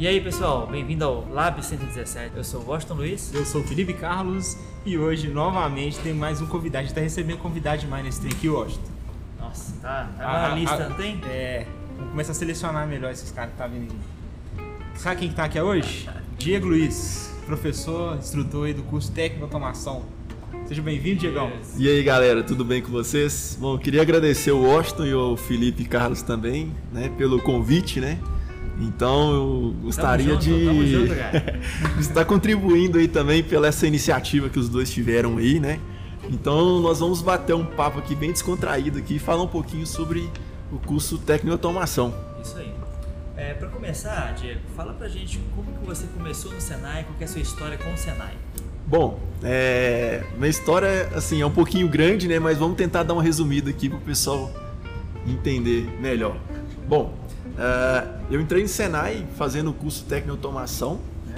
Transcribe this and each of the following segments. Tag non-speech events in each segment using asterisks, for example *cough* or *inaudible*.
E aí pessoal, bem-vindo ao Lab 117. Eu sou o Washington Luiz. Eu sou o Felipe Carlos e hoje novamente tem mais um convidado. A gente tá recebendo convidado demais nesse trem aqui, Washington. Nossa, tá, tá Ah, na lista, ah, não tem? É, vamos começar a selecionar melhor esses caras que tá vindo aqui. Sabe quem que tá aqui hoje? Diego Luiz, professor, instrutor aí do curso Técnico de Automação. Seja bem-vindo, Diegão. E aí galera, tudo bem com vocês? Bom, queria agradecer o Washington e o Felipe Carlos também, né, pelo convite, né? Então eu gostaria junto, de junto, *laughs* estar contribuindo aí também pela essa iniciativa que os dois tiveram aí, né? Então nós vamos bater um papo aqui bem descontraído aqui e falar um pouquinho sobre o curso Técnico Automação. Isso aí. É, pra começar, Diego, fala pra gente como que você começou no Senai, qual que é a sua história com o Senai. Bom, é, minha história assim é um pouquinho grande, né? Mas vamos tentar dar uma resumida aqui para o pessoal entender melhor. Bom, é, eu entrei no Senai fazendo o curso técnico automação, né?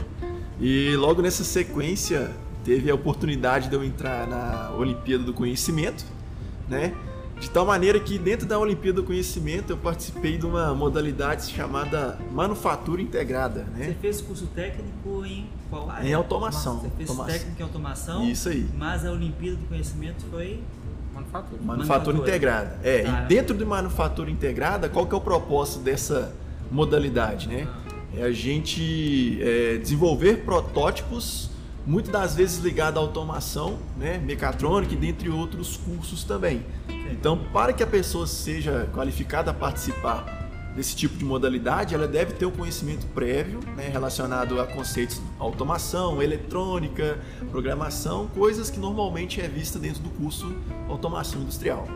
E logo nessa sequência teve a oportunidade de eu entrar na Olimpíada do Conhecimento, né? De tal maneira que dentro da Olimpíada do Conhecimento eu participei de uma modalidade chamada manufatura integrada, Você né? fez curso técnico em qual área? Em automação. Você fez Automação. técnico em automação, Isso aí. mas a Olimpíada do Conhecimento foi... Manufatura. Manufatura Manufatura. integrada. É, Ah. e dentro de manufatura integrada, qual que é o propósito dessa modalidade, né? É a gente é, desenvolver protótipos, muitas das vezes ligados à automação, né? Mecatrônica e dentre outros cursos também. Então, para que a pessoa seja qualificada a participar desse tipo de modalidade, ela deve ter um conhecimento prévio né, relacionado a conceitos de automação, eletrônica, programação, coisas que normalmente é vista dentro do curso automação industrial.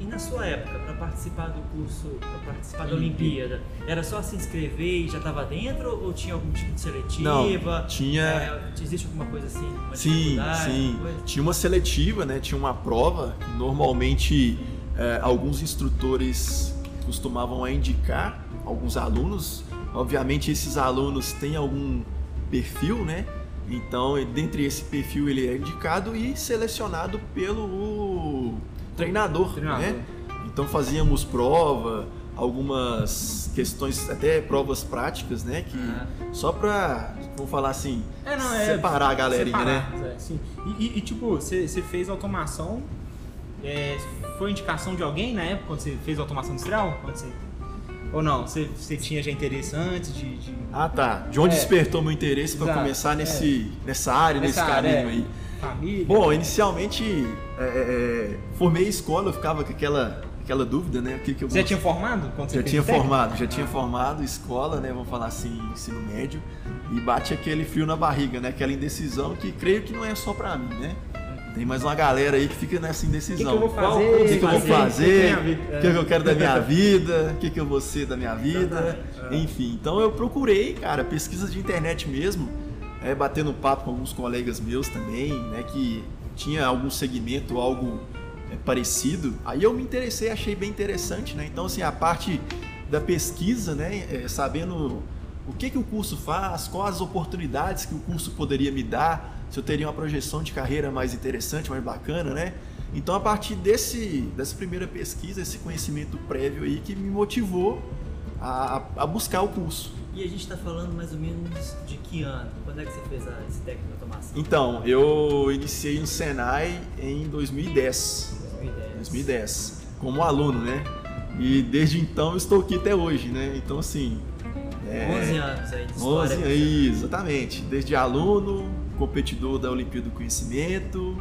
E na sua época, para participar do curso, para participar da Olimpíada. Era só se inscrever e já estava dentro ou tinha algum tipo de seletiva? Não, tinha- É, existe alguma coisa assim? Sim, sim. Tinha uma seletiva, né? Tinha uma prova. Normalmente, é, alguns instrutores costumavam a indicar alguns alunos. Obviamente, esses alunos têm algum perfil, né? Então, dentre esse perfil, ele é indicado e selecionado pelo treinador, Treinador. né? Então, fazíamos prova, algumas questões, até provas práticas, né? Que Ah. só pra, vamos falar assim, É, não, é. separar a galerinha, né? separar, é, sim. E, e- e, tipo, você fez automação. É, foi indicação de alguém na época quando você fez automação industrial? Quando você- Ou não? Você, você tinha já interesse antes de. de- Ah, tá. De onde É. despertou meu interesse para começar nesse, nessa área, nesse Nessa caminho área, é. aí? Família? Bom, inicialmente é, é, formei escola, eu ficava com aquela, aquela dúvida, né? Que que eu Você já tinha formado? Quando você já tinha técnico? formado, já tinha formado escola, né? Vamos falar assim, ensino médio. E bate aquele frio na barriga, né? Aquela indecisão que creio que não é só pra mim, né? Tem mais uma galera aí que fica nessa O que, indecisão. que eu vou fazer? O que, que eu vou fazer? O que, eu quero da minha vida? O que, que eu vou ser da minha vida? Enfim, então eu procurei, cara, pesquisas de internet mesmo, é, batendo papo com alguns colegas meus também, né, que tinha algum segmento, algo é, parecido. Aí eu me interessei, achei bem interessante, né? Então, assim, a parte da pesquisa, né, é, sabendo o que, que o curso faz, quais as oportunidades que o curso poderia me dar, se eu teria uma projeção de carreira mais interessante, mais bacana, né? Então, a partir desse, dessa primeira pesquisa, esse conhecimento prévio aí que me motivou a, a buscar o curso. E a gente está falando mais ou menos de que ano? Quando é que você fez a, esse técnico de automação? Então, eu iniciei no Senai em 2010. 2010. 2010, como aluno, né? E desde então eu estou aqui até hoje, né? Então, assim. É, 11 anos aí de história. 11 aí, exatamente. Desde aluno, competidor da Olimpíada do Conhecimento,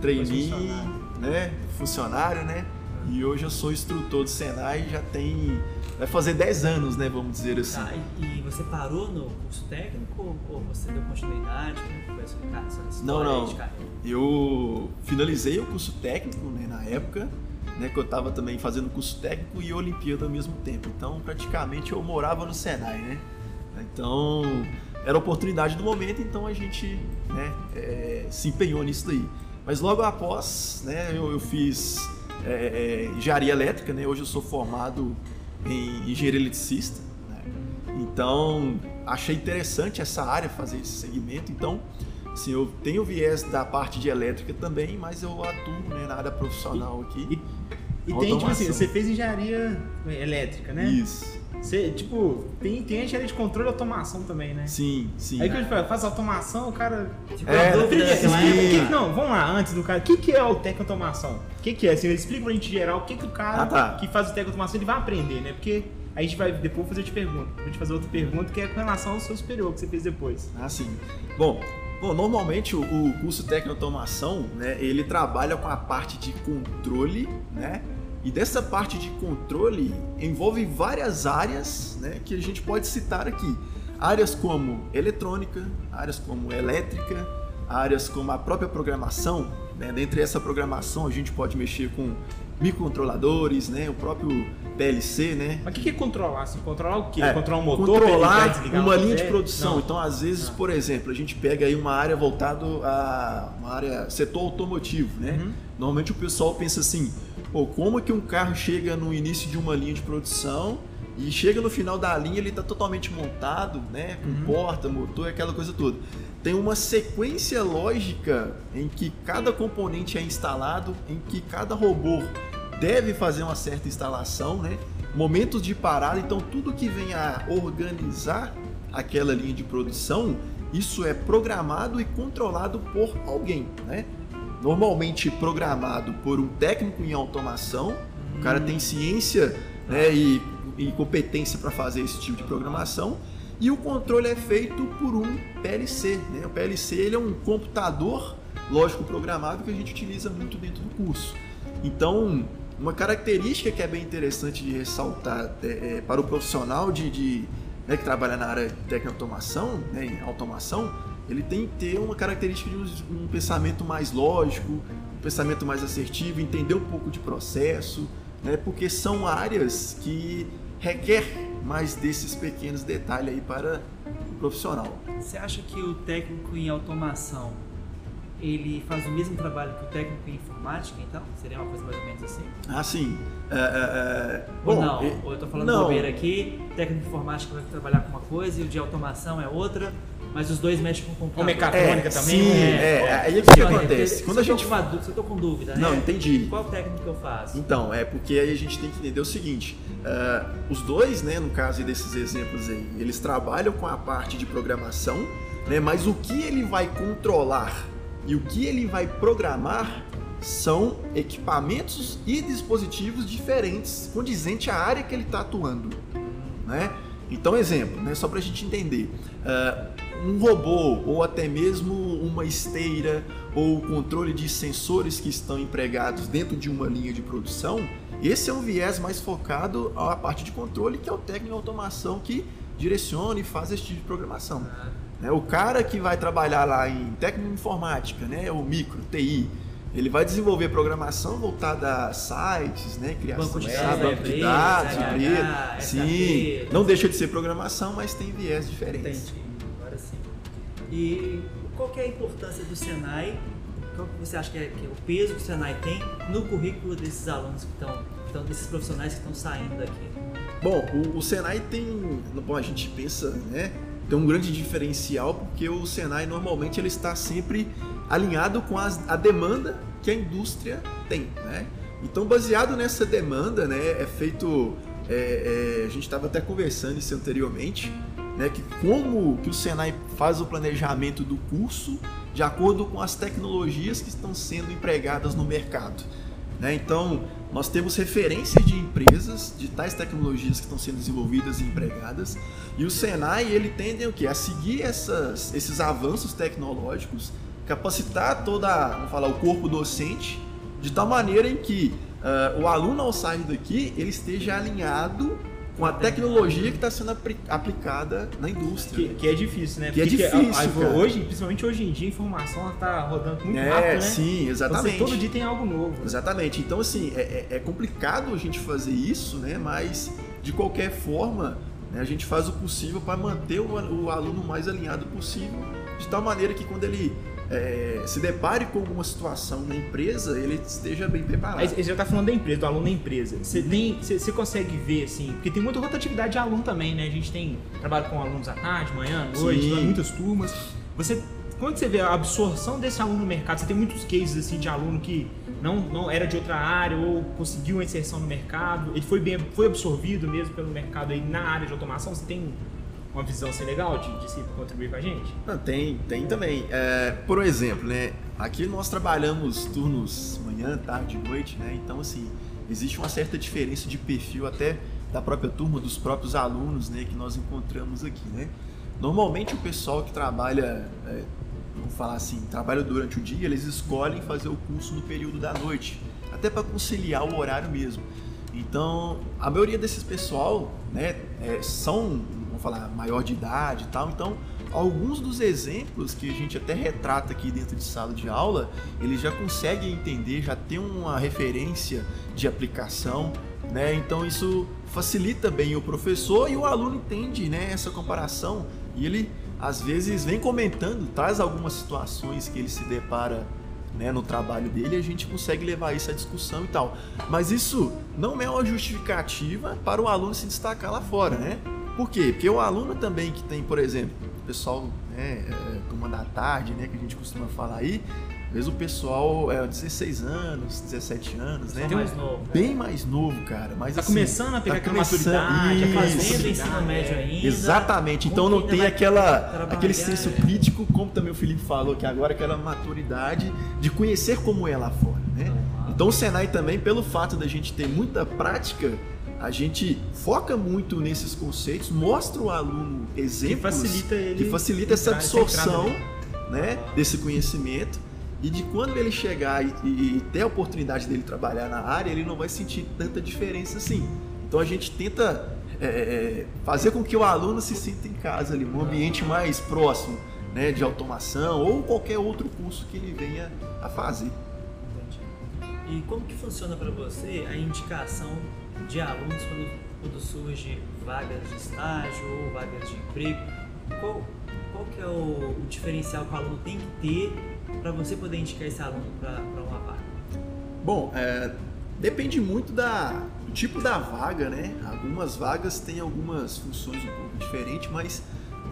trainee, funcionário. né? Funcionário, né? E hoje eu sou instrutor do Senai já tem. Vai fazer 10 anos, né? Vamos dizer assim. Tá, e, e você parou no curso técnico ou, ou você deu continuidade? Como que foi a sua, ca- sua história Não, não. de carreira? Eu finalizei o curso técnico né, na época, né, que eu estava também fazendo curso técnico e Olimpíada ao mesmo tempo. Então, praticamente eu morava no Senai, né? Então, era a oportunidade do momento, então a gente né, é, se empenhou nisso daí. Mas logo após, né, eu, eu fiz é, é, engenharia elétrica, né? Hoje eu sou formado em engenharia eletricista, né? Então, achei interessante essa área, fazer esse segmento. Então, assim, eu tenho viés da parte de elétrica também, mas eu atuo né, na área profissional aqui. E, e tem, tipo assim, você fez engenharia elétrica, né? Isso. Você, tipo, tem, tem engenharia de controle e automação também, né? Sim, sim. Aí que eu falo, faz automação, o cara. Ficou É, Primeiro, sim. explica época. que- não, vamos lá, antes do cara. O que, que é o técnico automação? O que, que é? Assim, explica pra gente geral o que, que o cara Ah, tá. que faz o técnico automação ele vai aprender, né? Porque a gente vai depois fazer te pergunta. Vou te fazer outra pergunta que é com relação ao seu superior que você fez depois. Ah, sim. Bom, bom normalmente o, curso técnico automação, né, ele trabalha com a parte de controle, né? E dessa parte de controle envolve várias áreas, né, que a gente pode citar aqui. Áreas como eletrônica, áreas como elétrica, áreas como a própria programação, né? Dentre essa programação a gente pode mexer com microcontroladores, né, o próprio PLC, né? Mas o que, que é controlar? Assim, controlar o quê? É, controlar um motor? controlar uma quando linha de produção. Não. Então, às vezes, Ah. por exemplo, a gente pega aí uma área voltado a uma área setor automotivo, né? Uhum. Normalmente o pessoal pensa assim: pô, como que um carro chega no início de uma linha de produção e chega no final da linha ele está totalmente montado, né? Com Uhum. porta, motor, aquela coisa toda. Tem uma sequência lógica em que cada componente é instalado, em que cada robô deve fazer uma certa instalação, né? Momentos de parada, então tudo que vem a organizar aquela linha de produção, isso é programado e controlado por alguém, né? Normalmente programado por um técnico em automação, o cara tem ciência né, e, e competência para fazer esse tipo de programação, e o controle é feito por um PLC. Né? O PLC ele é um computador lógico programado que a gente utiliza muito dentro do curso. Então, uma característica que é bem interessante de ressaltar é, é, para o profissional de, de, né, que trabalha na área de tecnoautomação, né, em automação, ele tem que ter uma característica de um, um pensamento mais lógico, um pensamento mais assertivo, entender um pouco de processo, né, porque são áreas que requer mais desses pequenos detalhes aí para o profissional. Você acha que o técnico em automação ele faz o mesmo trabalho que o técnico em informática, então? Seria uma coisa mais ou menos assim? Ah, sim. É, é, é, Ou bom, não? e- Ou eu tô falando não. bobeira aqui, o técnico de informática vai trabalhar com uma coisa e o de automação é outra, mas os dois mexem com o computador. Ou mecatrônica É, também? sim, é, aí o que acontece? se Quando a gente uma se eu tô com dúvida, né? Não, entendi. Qual técnico que eu faço? Então, é porque aí a gente tem que entender o seguinte: ah, os dois, né, no caso desses exemplos aí, eles trabalham com a parte de programação, né, mas o que ele vai controlar e o que ele vai programar são equipamentos e dispositivos diferentes, condizente à área que ele está atuando, né? Então, exemplo, né, só para a gente entender, ah, um robô ou até mesmo uma esteira ou o controle de sensores que estão empregados dentro de uma linha de produção, esse é um viés mais focado à parte de controle, que é o técnico de automação que direciona e faz esse tipo de programação. Ah, né? O cara que vai trabalhar lá em técnico informática, né, o micro, TI, ele vai desenvolver programação voltada a sites, né, criação Banco de web, dados, banco de dados, empresa. Sim, não deixa de ser programação, mas tem viés diferentes. Entendi, agora sim. E qual é a importância do Senai? Qual que você acha que é, que é o peso que o Senai tem no currículo desses alunos que estão, então, desses profissionais que estão saindo daqui? Bom, o, o Senai tem, bom, a gente pensa, né, tem um grande diferencial porque o Senai normalmente ele está sempre alinhado com as- a demanda que a indústria tem, né? Então, baseado nessa demanda, né, é feito, é, é, a gente estava até conversando isso anteriormente, né, que como que o Senai faz o planejamento do curso de acordo com as tecnologias que estão sendo empregadas no mercado. Né? Então, nós temos referências de empresas de tais tecnologias que estão sendo desenvolvidas e empregadas, e o Senai ele tende o quê? a seguir essas, esses avanços tecnológicos, capacitar toda, vamos falar, o corpo docente, de tal maneira em que ah, o aluno ao sair daqui ele esteja alinhado com a tecnologia que está sendo apli- aplicada na indústria. Que, que é difícil, né? Que é Porque difícil, a- a- hoje, principalmente hoje em dia, a informação ela tá rodando muito é, rápido, né? sim, Então, exatamente. você, todo dia tem algo novo. Exatamente. Então, assim, é, é- é complicado a gente fazer isso, né? Mas, de qualquer forma, né, a gente faz o possível para manter o, o aluno mais alinhado possível, de tal maneira que quando ele é, se depare com alguma situação na empresa, ele esteja bem preparado. Você já tá falando da empresa, do aluno da empresa. Você tem, você, você consegue ver, assim, porque tem muita rotatividade de aluno também, né? A gente tem trabalho com alunos à tarde, manhã, à noite, muitas turmas. Você quando você vê a absorção desse aluno no mercado, você tem muitos cases assim de aluno que não, não era de outra área ou conseguiu uma inserção no mercado, ele foi bem foi absorvido mesmo pelo mercado aí na área de automação. Você tem uma visão assim legal de, de se contribuir com a gente? Não, tem, tem também. É, por exemplo, né? Aqui nós trabalhamos turnos manhã, tarde, noite, né? Então assim existe uma certa diferença de perfil até da própria turma, dos próprios alunos, né? Que nós encontramos aqui, né? Normalmente o pessoal que trabalha, é, vamos falar assim, trabalha durante o dia, eles escolhem fazer o curso no período da noite, até para conciliar o horário mesmo. Então, a maioria desses pessoal, né, é, são, falar, maior de idade e tal. Então, alguns dos exemplos que a gente até retrata aqui dentro de sala de aula, eles já conseguem entender, já tem uma referência de aplicação, né? Então, isso facilita bem o professor e o aluno entende, né, essa comparação e ele às vezes vem comentando, traz algumas situações que ele se depara né, no trabalho dele a gente consegue levar isso à discussão e tal. Mas isso não é uma justificativa para o aluno se destacar lá fora, né? Por quê? Porque o aluno também que tem, por exemplo, o pessoal, né, é, turma da tarde, né, que a gente costuma falar aí, às vezes o pessoal é 16 anos, 17 anos, né? mais novo. Bem mais novo, cara. Mas, tá assim, começando a pegar tá aquela começando- maturidade, Isso. Fazendo ensino É, médio ainda. Exatamente, então não tem aquela, aquele senso é. crítico, como também o Felipe falou que agora, aquela maturidade de conhecer como é lá fora, né? Então o Senai também, pelo fato da gente ter muita prática, a gente foca muito nesses conceitos, mostra o aluno exemplos facilita ele que facilita essa absorção né, desse conhecimento e de quando ele chegar e, e- e ter a oportunidade dele trabalhar na área, ele não vai sentir tanta diferença assim. Então a gente tenta é, é, fazer com que o aluno se sinta em casa ali, num ambiente mais próximo, né, de automação ou qualquer outro curso que ele venha a fazer. Entendi. E como que funciona para você a indicação de alunos quando, quando surge vagas de estágio ou vagas de emprego? Qual, qual que é o, o diferencial que o aluno tem que ter para você poder indicar esse aluno para uma vaga? Bom, é, depende muito da, do tipo da vaga, né? Algumas vagas têm algumas funções um pouco diferentes, mas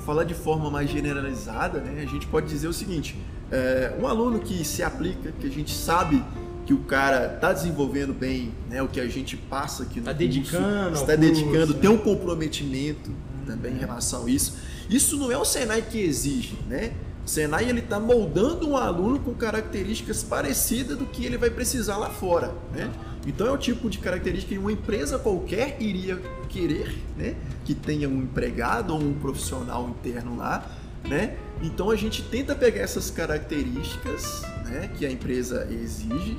falar de forma mais generalizada, né? A gente pode dizer o seguinte: é, um aluno que se aplica, que a gente sabe que o cara está desenvolvendo bem, né? O que a gente passa aqui no Tá curso, dedicando está dedicando, né? tem um comprometimento também em relação a isso. Isso não é o Senai que exige, né? O Senai ele está moldando um aluno com características parecidas do que ele vai precisar lá fora, né? Então é o tipo de característica que uma empresa qualquer iria querer, né? Que tenha um empregado ou um profissional interno lá, né? Então a gente tenta pegar essas características, né? Que a empresa exige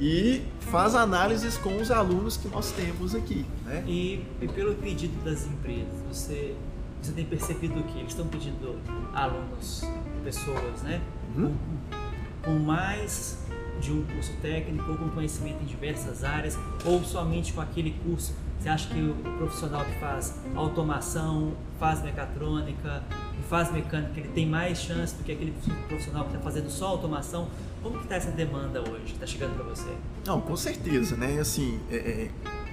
e faz análises com os alunos que nós temos aqui, né? E, e pelo pedido das empresas, você, você tem percebido que eles estão pedindo alunos, pessoas, né? Uhum. Com, com mais de um curso técnico ou com conhecimento em diversas áreas ou somente com aquele curso? Você acha que o profissional que faz automação, faz mecatrônica e faz mecânica, ele tem mais chance do que aquele profissional que está fazendo só automação? Como que está essa demanda hoje está chegando para você? Não, com certeza, né? Assim, é, é,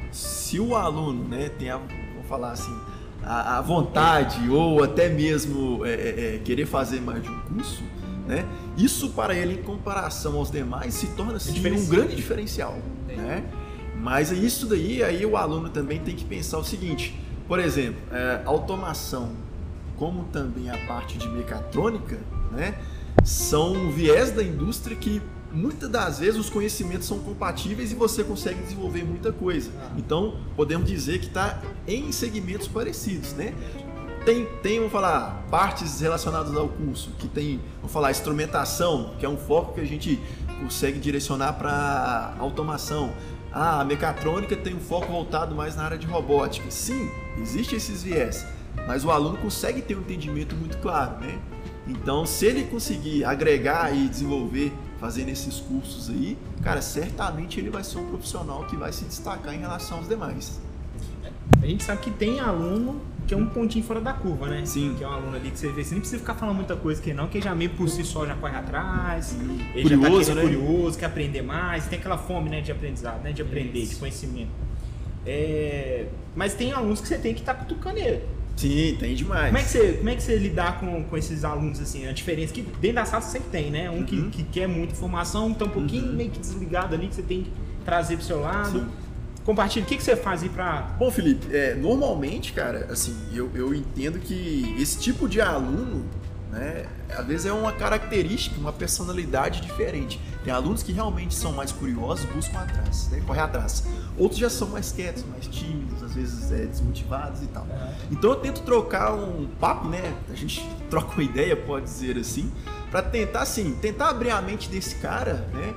se o aluno, né, tem a, vamos falar assim, a, a vontade ou até mesmo é, é, é, querer fazer mais de um curso, né? Isso para ele, em comparação aos demais, se torna assim, um grande diferencial, né? Mas isso daí, aí o aluno também tem que pensar o seguinte, por exemplo, é, automação, como também a parte de mecatrônica, né? São viés da indústria que muitas das vezes os conhecimentos são compatíveis e você consegue desenvolver muita coisa. Então, podemos dizer que está em segmentos parecidos, né? Tem, tem, vamos falar, partes relacionadas ao curso, que tem, vamos falar, instrumentação, que é um foco que a gente consegue direcionar para automação. Ah, a mecatrônica tem um foco voltado mais na área de robótica. Sim, existe esses viés, mas o aluno consegue ter um entendimento muito claro, né? Então, se ele conseguir agregar e desenvolver fazendo esses cursos aí, cara, certamente ele vai ser um profissional que vai se destacar em relação aos demais. A gente sabe que tem aluno que é um pontinho fora da curva, né? Sim. Que é um aluno ali que você vê, você nem precisa ficar falando muita coisa que não, que já meio por si só já corre atrás, ele Curioso, já tá né? curioso, quer aprender mais, tem aquela fome né, de aprendizado, né? De aprender, Isso. de conhecimento. É, Mas tem alunos que você tem que estar cutucando ele. Sim, tem demais. Como é que você, como é que você lidar com, com esses alunos, assim, a diferença que dentro da sala sempre tem, né? Um Uhum. que, que quer muita informação, um tá um pouquinho meio que desligado ali, que você tem que trazer pro seu lado. Sim. Compartilha, o que, que você faz aí pra... Bom, Felipe, é, normalmente, cara, assim, eu, eu entendo que esse tipo de aluno, né, às vezes é uma característica, uma personalidade diferente. Tem alunos que realmente são mais curiosos, buscam atrás, né, correr atrás. Outros já são mais quietos, mais tímidos, às vezes é, desmotivados e tal. Então eu tento trocar um papo, né, a gente troca uma ideia, pode dizer assim, para tentar, assim, tentar abrir a mente desse cara, né,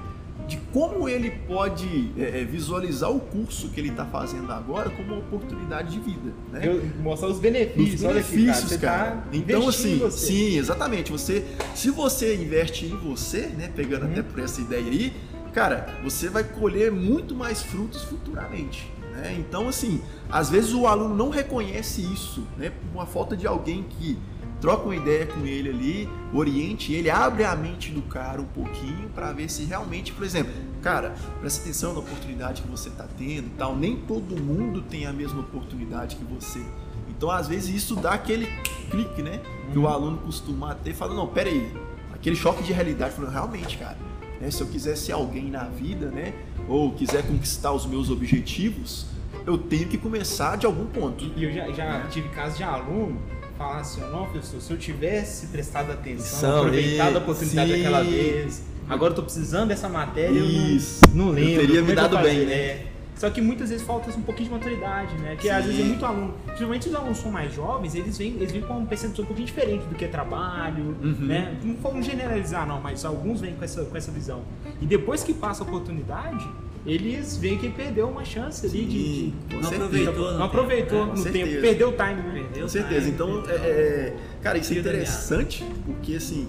de como ele pode é, é, visualizar o curso que ele está fazendo agora como uma oportunidade de vida. Né? Eu mostrar os Os benefícios, aqui, cara. benefícios, Você cara. tá Então, assim, você. sim, exatamente. Você, se você investe em você, né, pegando Uhum. até por essa ideia aí, cara, você vai colher muito mais frutos futuramente. Né? Então, assim, às vezes o aluno não reconhece isso, né, por uma falta de alguém que troca uma ideia com ele ali, oriente ele, abre a mente do cara um pouquinho para ver se realmente, por exemplo, cara, presta atenção na oportunidade que você está tendo tal. Nem todo mundo tem a mesma oportunidade que você. Então, às vezes, isso dá aquele clique, né? Que o aluno costuma ter e fala, não, peraí, aquele choque de realidade, falando, realmente, cara, né, se eu quiser ser alguém na vida, né? Ou quiser conquistar os meus objetivos, eu tenho que começar de algum ponto. E eu já, já tive casos de aluno falar assim, não, professor, se eu tivesse prestado atenção, aproveitado e- a oportunidade sim. daquela vez, agora eu tô precisando dessa matéria, Isso. eu não, não lembro. Eu teria me é dado bem, né? É. Só que muitas vezes falta um pouquinho de maturidade, né? Porque às vezes é muito aluno, principalmente os alunos são mais jovens, eles vêm, eles vêm com uma percepção um pouquinho diferente do que é trabalho, Uhum. né? Não vamos generalizar não, mas alguns vêm com essa, com essa visão. E depois que passa a oportunidade, eles veem que perdeu uma chance ali de- de, Não aproveitou. não no aproveitou tempo, com no certeza. tempo, perdeu o time, né? Perdeu Com certeza. time, Então, é, perdeu. é- cara, isso é interessante porque, assim,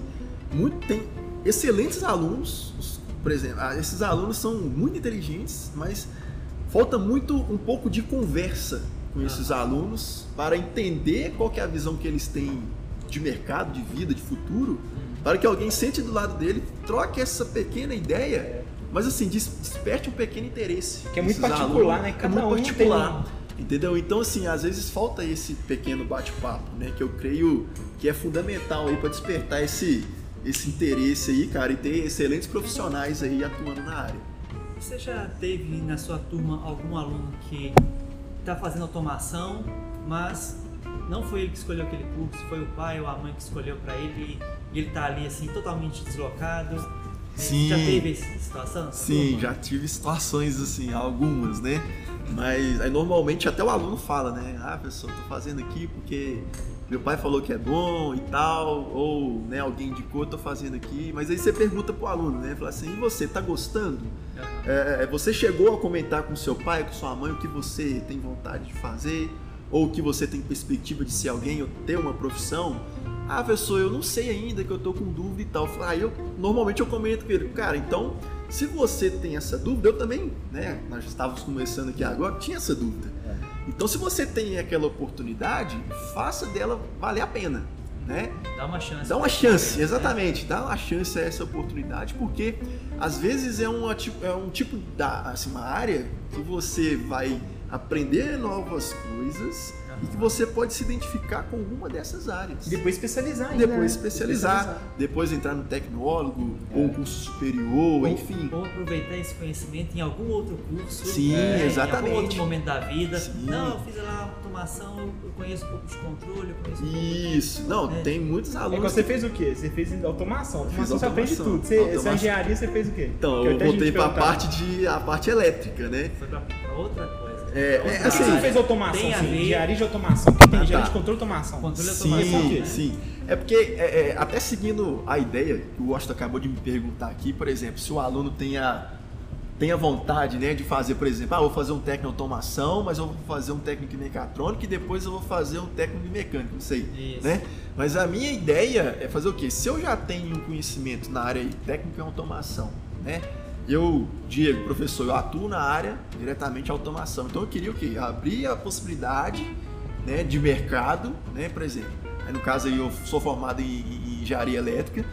muito, tem excelentes alunos, os- por exemplo, ah, esses alunos são muito inteligentes, mas falta muito um pouco de conversa com esses alunos para entender qual que é a visão que eles têm de mercado, de vida, de futuro, para que alguém sente do lado dele, troque essa pequena ideia, mas assim, des- desperte um pequeno interesse. Que é muito particular, alunos. né? É Cada muito um tem particular. Entendeu? Então, assim, às vezes falta esse pequeno bate-papo, né? Que eu creio que é fundamental aí para despertar esse, esse interesse aí, cara, e ter excelentes profissionais aí atuando na área. Você já teve na sua turma algum aluno que está fazendo automação, mas não foi ele que escolheu aquele curso, foi o pai ou a mãe que escolheu para ele e ele está ali assim totalmente deslocado? Sim. Já teve essa situação? sua Sim, já tive situações assim, algumas, né? Mas aí normalmente até o aluno fala, né? Ah, professor, tô fazendo aqui porque meu pai falou que é bom e tal, ou né, alguém indicou, tô fazendo aqui. Mas aí você pergunta pro aluno, né? Fala assim, e você, tá gostando? Aham. É, você chegou a comentar com seu pai, com sua mãe, o que você tem vontade de fazer? Ou o que você tem perspectiva de ser alguém ou ter uma profissão? Ah, professor, eu não sei ainda, que eu tô com dúvida e tal. Aí eu, normalmente eu comento com ele, cara, então, se você tem essa dúvida, eu também, né? Nós estávamos começando aqui agora, tinha essa dúvida. Então, se você tem aquela oportunidade, faça dela valer a pena, né? Dá uma chance. Dá uma chance, exatamente, dá uma chance a essa oportunidade, porque às vezes é, uma, é um tipo da assim, uma área que você vai aprender novas coisas e que você pode se identificar com alguma dessas áreas. E depois especializar ainda, Depois né? especializar, depois entrar no tecnólogo ou um curso superior, enfim. Ou aproveitar esse conhecimento em algum outro curso. Sim, né, Em exatamente. algum outro momento da vida. Sim. Não, eu fiz lá automação, eu conheço um pouco de controle, eu conheço um pouco de... Isso. Não, É. tem muitos É alunos. igual você fez o quê? Você fez automação. Automação você aprende tudo. Você, Automação. engenharia você fez o quê? Então, Que eu voltei para a parte de a parte elétrica, né? Foi pra outra coisa. É, é, Por que assim, você não fez automação? Tem Assim, engenharia de automação. Porque tem Ah, engenharia tá. de controle de automação. Controle Sim. Por quê? sim. É porque, é, é, até seguindo a ideia que o Washington acabou de me perguntar aqui, por exemplo, se o aluno tem a, tem a vontade né, de fazer, por exemplo, ah, vou fazer um técnico em automação, mas eu vou fazer um técnico em mecatrônica e depois eu vou fazer um técnico em mecânica, não sei. Isso. Né? Mas a minha ideia é fazer o quê? Se eu já tenho um conhecimento na área técnica em automação, né? Eu, Diego, professor, eu atuo na área diretamente automação. Então eu queria o quê? Abrir a possibilidade né, de mercado, né, por exemplo. Aí, no caso aí eu sou formado em, em engenharia elétrica.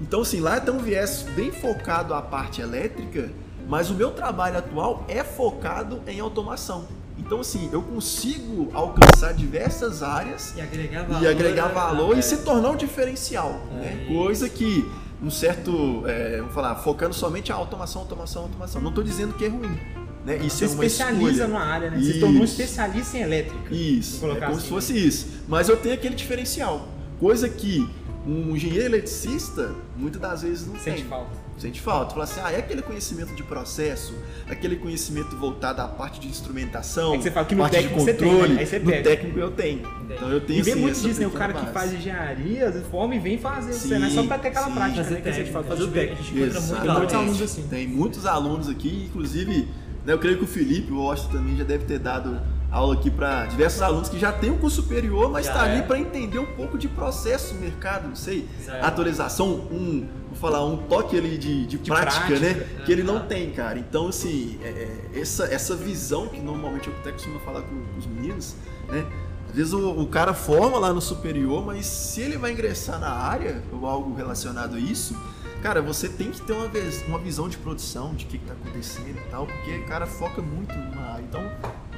Então assim, lá tem um viés bem focado à parte elétrica, mas o meu trabalho atual é focado em automação. Então, assim, eu consigo alcançar diversas áreas E agregar valor. e agregar né? valor É. e se tornar um diferencial, É né? isso. Coisa que um certo, é, vamos falar, focando somente a automação, automação, automação. Não estou dizendo que é ruim, né? Isso Você é uma especializa escolha. numa área, né? Você se tornou um Isso. especialista em elétrica. Isso, é como assim, se fosse isso. Mas eu tenho aquele diferencial, coisa que um engenheiro eletricista muitas das vezes não Sente tem. falta. Sente falta. Fala assim, ah, é aquele conhecimento de processo, aquele conhecimento voltado à parte de instrumentação, É que você fala que no parte técnico de você tem, controle. né? Aí você no técnico eu tenho. Então eu tenho E vem assim, muito disso, né? O cara que base. faz engenharia, forma e vem fazer o Sim, Senai só pra ter aquela sim. prática, Fazer né? Que a gente técnico, fala, fazer o a gente técnico. encontra muito Exatamente. Tem muitos aluno. alunos assim. Tem muitos alunos aqui, inclusive, né, eu creio que o Felipe, o Austin também já deve ter dado aula aqui para diversos alunos que já têm um curso superior, mas está ali é. para entender um pouco de processo, mercado, não sei, Certo. atualização, um, vou falar, um toque ali de, de, prática, prática, né? Que ele não tem, cara. Então, assim, é, é, essa, essa visão que normalmente eu até costumo falar com, com os meninos, né? Às vezes o, o cara forma lá no superior, mas se ele vai ingressar na área ou algo relacionado a isso, cara, você tem que ter uma, vez, uma visão de produção, de o que, está acontecendo e tal, porque o cara foca muito numa área. Então,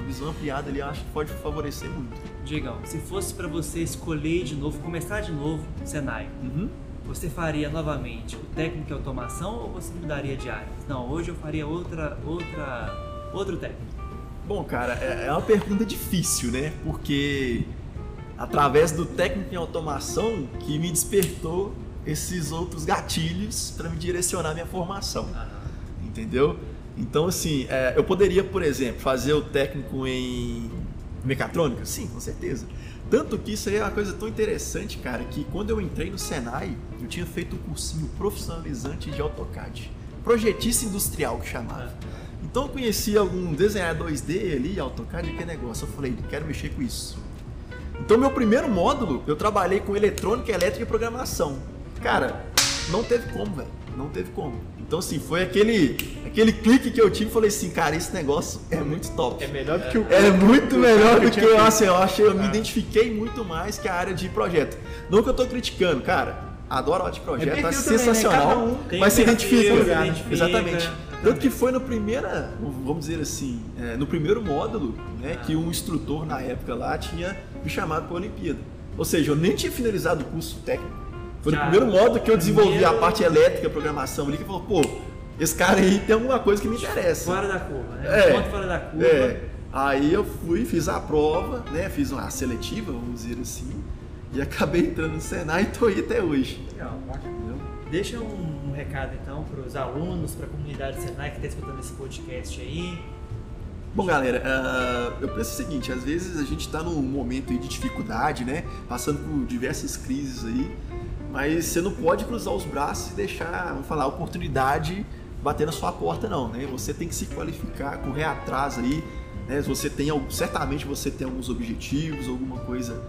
visão ampliada ali eu acho que pode favorecer muito. Digam, se fosse pra você escolher de novo, começar de novo, Senai, Uhum. você faria novamente o técnico em automação ou você mudaria de área? Não, hoje eu faria outra, outra, outro técnico. Bom, cara, é é uma pergunta difícil, né? Porque através do técnico em automação que me despertou esses outros gatilhos para me direcionar minha formação, entendeu? Então, assim, é, eu poderia, por exemplo, fazer o técnico em mecatrônica? Sim, com certeza. Tanto que isso aí é uma coisa tão interessante, cara, que quando eu entrei no Senai, eu tinha feito um cursinho profissionalizante de AutoCAD. Projetista industrial que chamava. Então eu conhecia algum desenhador 2D ali, AutoCAD, que negócio. Eu falei, quero mexer com isso. Então meu primeiro módulo, eu trabalhei com eletrônica, elétrica e programação. Cara, não teve como, velho. Não teve como. Então assim, foi aquele, aquele clique que eu tive e falei assim, cara, esse negócio é muito top. É melhor do que o. É muito melhor do que eu, assim, eu achei, eu me Ah. identifiquei muito mais que a área de projeto. Não que eu tô criticando, cara. Adoro a área de projeto, É tá perfil também, né? sensacional, um mas se identifica. identifica, Exatamente. exatamente. Tanto que foi no primeira, vamos dizer assim, é, no primeiro módulo, né, que um instrutor na época lá tinha me chamado para a Olimpíada. Ou seja, eu nem tinha finalizado o curso técnico. Foi no primeiro módulo que eu desenvolvi a parte elétrica, programação ali, que falou, pô, esse cara aí tem alguma coisa que me interessa. Fora da curva, né? É. Ponto fora da curva. É. Aí eu fui, fiz a prova, né? Fiz uma seletiva, vamos dizer assim, e acabei entrando no Senai e tô aí até hoje. Legal. Deixa um, um recado então para os alunos, para a comunidade Senai que está escutando esse podcast aí. Bom, galera, ah, eu penso o seguinte: às vezes a gente está num momento de dificuldade, né? Passando por diversas crises aí, mas você não pode cruzar os braços e deixar, vamos falar, a oportunidade bater na sua porta, não, né? Você tem que se qualificar, correr atrás aí, né? Você tem, certamente você tem alguns objetivos, alguma coisa,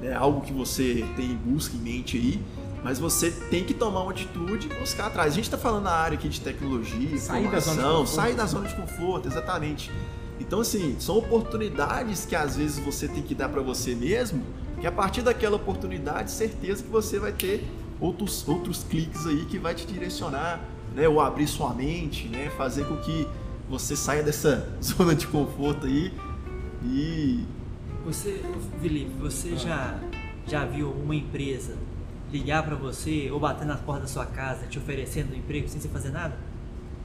né? algo que você tem em busca em mente aí. Mas você tem que tomar uma atitude e buscar atrás. A gente está falando na área aqui de tecnologia, Sair da zona de conforto. sair da zona de conforto, exatamente. Então, assim, são oportunidades que às vezes você tem que dar para você mesmo, que a partir daquela oportunidade, certeza que você vai ter outros, outros cliques aí que vai te direcionar, né? Ou abrir sua mente, né? Fazer com que você saia dessa *laughs* zona de conforto aí e Você, Felipe, você já, já viu uma empresa ligar para você ou bater na porta da sua casa te oferecendo um emprego sem você fazer nada?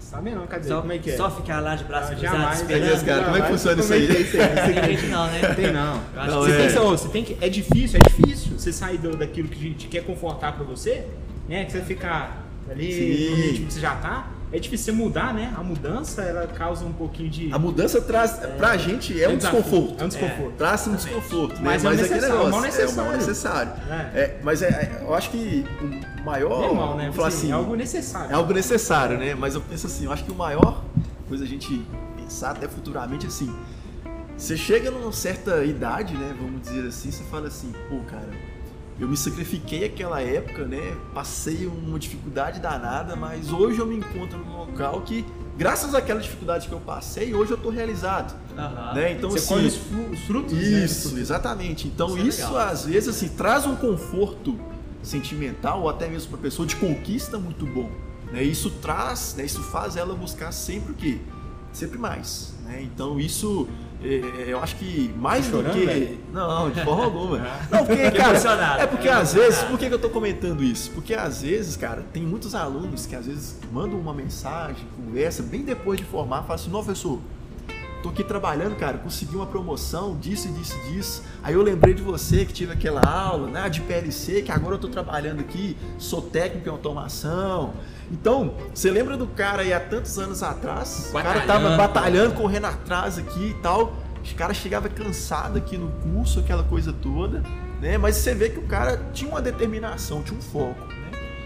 Sabe não, cadê? Só, Como é que é? só ficar lá de braço Ah, cruzado jamais. esperando? Cara, como é que funciona isso aí? É aí? Tem gente não, né? Tem não. Não, Você, é. tem, que- ô, você tem que. É difícil, é difícil você sair do- daquilo que a gente quer confortar pra você, né? Que você ficar ali Sim. no ritmo que você já tá. É difícil você mudar, né? A mudança, ela causa um pouquinho de. a mudança traz pra gente é um desafio, desconforto. É um desconforto. Traz um desconforto, né? Mas é um necessário, negócio, é um mal É um mal necessário. necessário. É. É, mas é, é, eu acho que o maior. Normal, né? vamos falar Assim, assim, é algo necessário. É algo necessário, né? Mas eu penso assim, eu acho que o maior coisa a gente pensar até futuramente assim, você chega numa certa idade, né? Vamos dizer assim, você fala assim, pô, cara, eu me sacrifiquei aquela época, né? Passei uma dificuldade danada, mas hoje eu me encontro num local que, graças àquela dificuldade que eu passei, hoje eu tô realizado, Aham. né? Então você assim, colhe os, fru- os frutos, né? isso, exatamente. Então Isso é isso, às vezes assim traz um conforto sentimental ou até mesmo para a pessoa de conquista muito bom. Né? Isso traz, né? isso faz ela buscar sempre o quê? Sempre mais. Né? Então isso eu acho que mais Tá do que. velho? Não, de forma alguma. *laughs* Não, porque, cara, é porque às vezes, por que que eu tô comentando isso? Porque às vezes, cara, tem muitos alunos que às vezes mandam uma mensagem, conversa, bem depois de formar, falam assim, não, professor, tô aqui trabalhando, cara, consegui uma promoção, disso disso disso. Aí eu lembrei de você que tive aquela aula, né, de PLC, que agora eu tô trabalhando aqui, sou técnico em automação. Então, você lembra do cara aí há tantos anos atrás? O cara tava Batalhando. batalhando, correndo atrás aqui e tal. Os caras chegavam cansados aqui no curso, aquela coisa toda, né? Mas você vê que o cara tinha uma determinação, tinha um foco?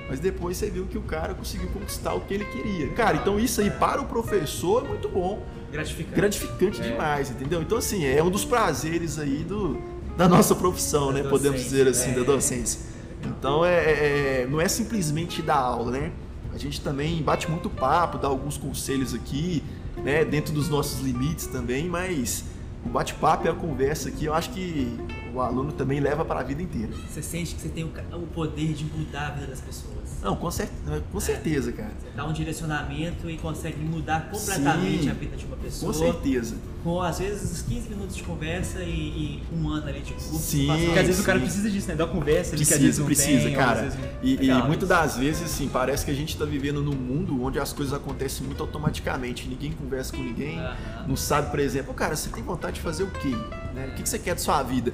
Mas depois você viu que o cara conseguiu conquistar o que ele queria. Cara, então isso aí para o professor é muito bom, Gratificante. gratificante É. demais, entendeu? Então assim, é um dos prazeres aí do, da nossa profissão, Da né? Podemos docência, dizer assim, é. da docência. Então é, é- não é simplesmente dar aula, né? A gente também bate muito papo, dá alguns conselhos aqui, né? Dentro dos nossos limites também, mas o bate-papo e a conversa aqui, eu acho que o aluno também leva para a vida inteira. Você sente que você tem o poder de mudar a vida das pessoas. Não, com, cer com certeza, cara. Você dá um direcionamento e consegue mudar completamente Sim. a vida de uma pessoa. Com certeza. Com às vezes uns 15 minutos de conversa e, e um ano ali de curso. Sim. Porque às vezes o cara sim. precisa disso, né? Da conversa ali que às vezes Precisa, não precisa, tem, cara. vezes não- E, e muitas das vezes, assim, parece que a gente tá vivendo num mundo onde as coisas acontecem muito automaticamente. Ninguém conversa com ninguém, Aham. não sabe, por exemplo, cara, você tem vontade de fazer o quê? Né? O que que você quer de sua vida?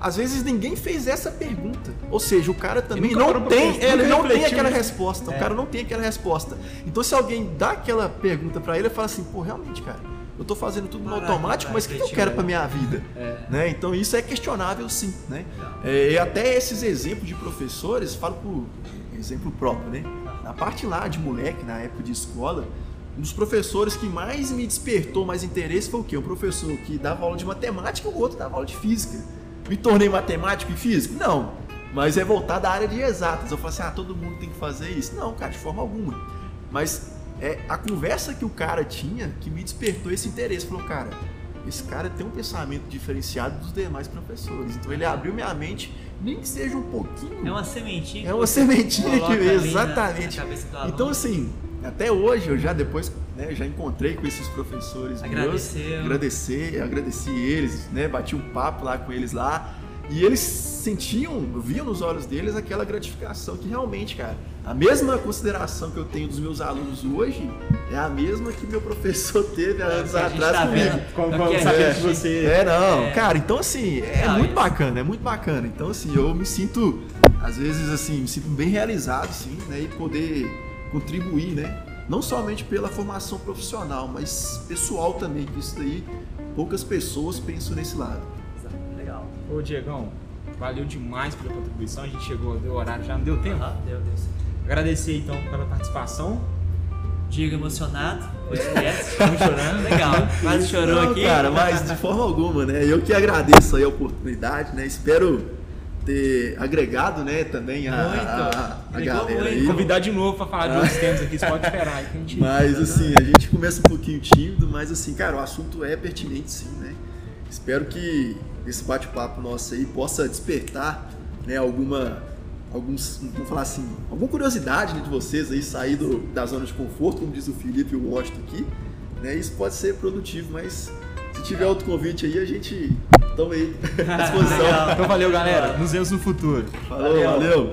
Às vezes ninguém fez essa pergunta. Ou seja, o cara também não tem, ele não tem aquela resposta. É. O cara não tem aquela resposta. Então se alguém dá aquela pergunta pra ele, ele fala assim, pô, realmente, cara, eu tô fazendo tudo no Caraca, automático, mas o que que eu quero né? pra minha vida? É. né? Então isso é questionável sim, né? É, e até esses exemplos de professores, falo por exemplo próprio, né? Na parte lá de moleque, na época de escola, um dos professores que mais me despertou mais interesse foi o quê? Um professor que dava aula de matemática e o outro dava aula de física. Me tornei matemático e físico? Não. Mas é voltado à área de exatas. Eu falei assim, ah, todo mundo tem que fazer isso. Não, cara, de forma alguma. Mas é a conversa que o cara tinha que me despertou esse interesse. Falou, cara, esse cara tem um pensamento diferenciado dos demais professores. Então ele abriu minha mente, nem que seja um pouquinho. É uma sementinha. É uma sementinha que na- exatamente. na aluno. Então assim, até hoje eu já depois, né, já encontrei com esses professores Agradeceu. meus, agradecer, agradeci eles, né, bati um papo lá com eles lá e eles sentiam, viam nos olhos deles aquela gratificação que realmente, cara, a mesma consideração que eu tenho dos meus alunos hoje é a mesma que meu professor teve há É, anos atrás tá comigo. vendo. Como, É saber que você... É, não, É. cara, então assim, é muito isso. bacana, é muito bacana. Então, assim, eu me sinto, às vezes, assim, me sinto bem realizado, sim, né? E poder contribuir, né? Não somente pela formação profissional, mas pessoal também, que isso daí poucas pessoas pensam nesse lado. Legal. Ô, Diegão, valeu demais pela contribuição. A gente chegou, deu horário, já não deu tempo. Aham, deu, deu sim. Agradecer então pela participação. Diego emocionado, podcast. *laughs* Estamos chorando. Legal, quase chorou Não, aqui. cara, mas de forma alguma, né? Eu que agradeço aí a oportunidade, né? Espero ter agregado, né, também a, Muito. a, a Agregou galera aí. Convidar de novo pra falar de outros temas aqui, você pode esperar aí que a gente. Mas assim, a gente começa um pouquinho tímido, mas assim, cara, o assunto é pertinente sim, né? Espero que esse bate-papo nosso aí possa despertar, né, alguma alguns, vamos falar assim, alguma curiosidade né, de vocês aí sair do, da zona de conforto, como diz o Felipe e o Washington aqui, né? Isso pode ser produtivo, mas se tiver outro convite aí, a gente estamos aí à *laughs* disposição. Então valeu, galera. Nos vemos no futuro. Falou, Valeu. valeu.